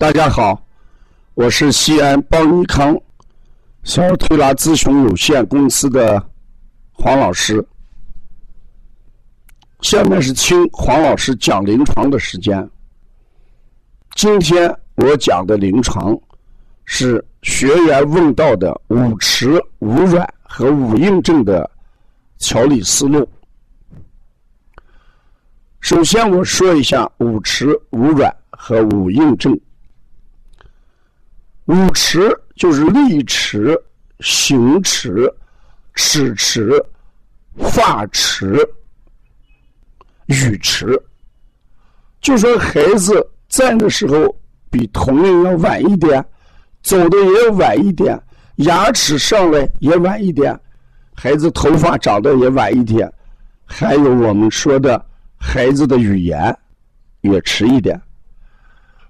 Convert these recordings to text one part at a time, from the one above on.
大家好，我是西安邦尼康小儿推拿咨询有限公司的黄老师。下面是听黄老师讲临床的时间。今天我讲的临床是学员问到的五迟、五软和五硬症的调理思路。首先，我说一下五迟、五软和五硬症。五迟就是立迟、行迟、齿迟、发迟、语迟。就说孩子站的时候比同龄要晚一点，走的也要晚一点，牙齿上来也晚一点，孩子头发长得也晚一点，还有我们说的。孩子的语言也迟一点。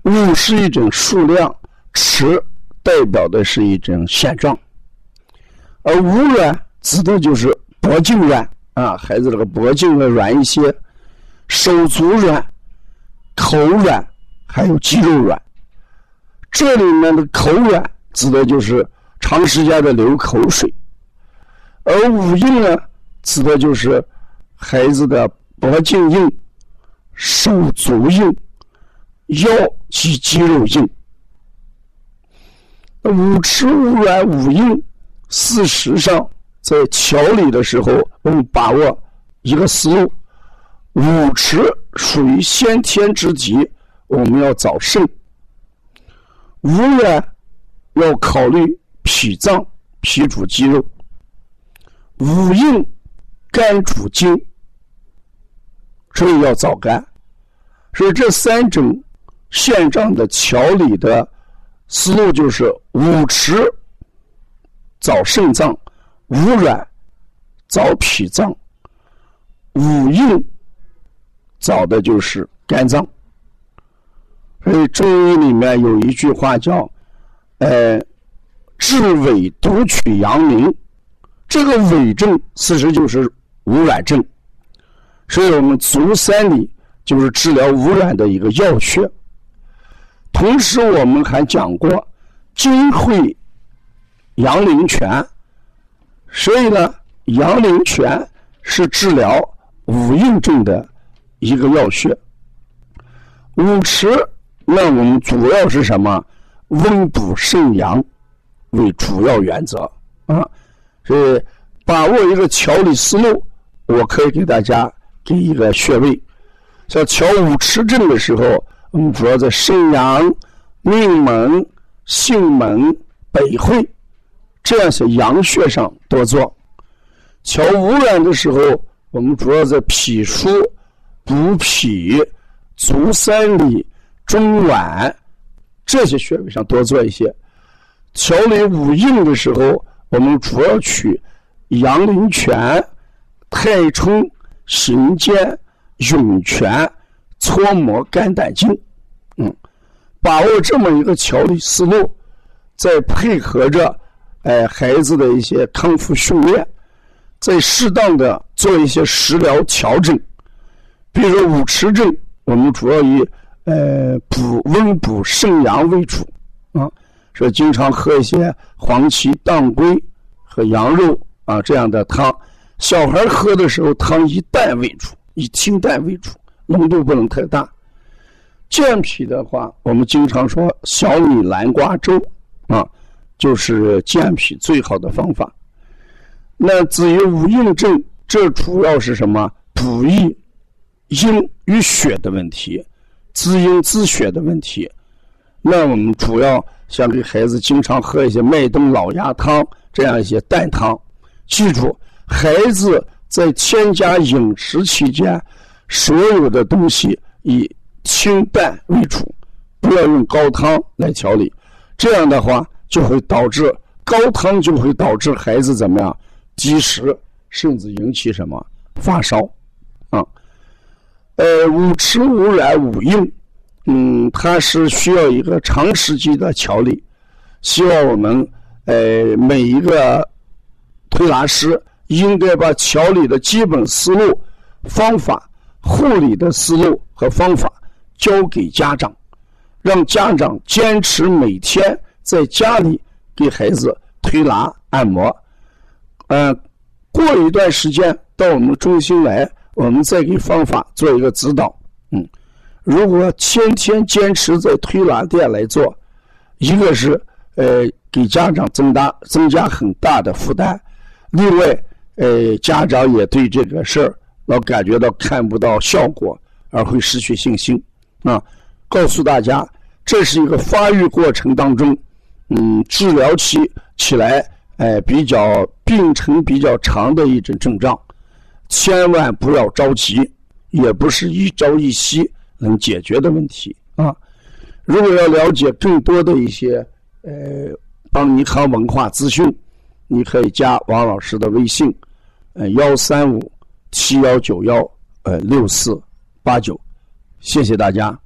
五是一种数量，迟代表的是一种现状，而五软指的就是脖颈软啊，孩子这个脖颈要软一些，手足软、口软，还有肌肉软。这里面的口软指的就是长时间的流口水，而五硬呢，指的就是孩子的。脖颈硬，手足硬，腰及肌肉硬。五迟五软五硬，事实上在调理的时候，我们把握一个思路：五迟属于先天之疾，我们要找肾；五软要考虑脾脏，脾主肌肉；五硬肝主筋。所以要早干，所以这三种现状的调理的思路就是五迟找肾脏，五软找脾脏，五硬找的就是肝脏。所以中医里面有一句话叫“呃，治痿独取阳明”，这个痿症其实就是五软症。所以我们足三里就是治疗污染的一个要穴。同时，我们还讲过金会阳陵泉，所以呢，阳陵泉是治疗五硬症的一个要穴。五迟，那我们主要是什么？温补肾阳为主要原则啊。所以，把握一个调理思路，我可以给大家。给一个穴位，像调五迟症的时候，我们主要在肾阳、命门、性门、北会这样些阳穴上多做。调五软的时候，我们主要在脾腧、补脾、足三里、中脘这些穴位上多做一些。调理五硬的时候，我们主要取阳陵泉、太冲。行间、涌泉、搓摩肝胆经，嗯，把握这么一个调理思路，再配合着哎孩子的一些康复训练，再适当的做一些食疗调整。比如说五迟症，我们主要以呃补温补肾阳为主啊，说经常喝一些黄芪、当归和羊肉啊这样的汤。小孩喝的时候，汤以淡为主，以清淡为主，浓度不能太大。健脾的话，我们经常说小米南瓜粥啊，就是健脾最好的方法。那至于五硬症，这主要是什么？补益阴与血的问题，滋阴滋血的问题。那我们主要想给孩子经常喝一些麦冬老鸭汤这样一些淡汤，记住。孩子在添加饮食期间，所有的东西以清淡为主，不要用高汤来调理。这样的话，就会导致高汤就会导致孩子怎么样积食，甚至引起什么发烧啊？呃，五迟五软五硬，嗯，它是需要一个长时期的调理。希望我们呃每一个推拿师。应该把调理的基本思路、方法、护理的思路和方法交给家长，让家长坚持每天在家里给孩子推拿按摩。嗯，过一段时间到我们中心来，我们再给方法做一个指导。嗯，如果天天坚持在推拿店来做，一个是呃给家长增大增加很大的负担，另外呃家长也对这个事儿老感觉到看不到效果，而会失去信心啊。告诉大家，这是一个发育过程当中，嗯，治疗期起来，哎，比较病程比较长的一种症状，千万不要着急，也不是一朝一夕能解决的问题啊。如果要了解更多的一些呃邦尼康文化资讯，你可以加王老师的微信，呃幺三五七幺九幺呃六四八九，谢谢大家。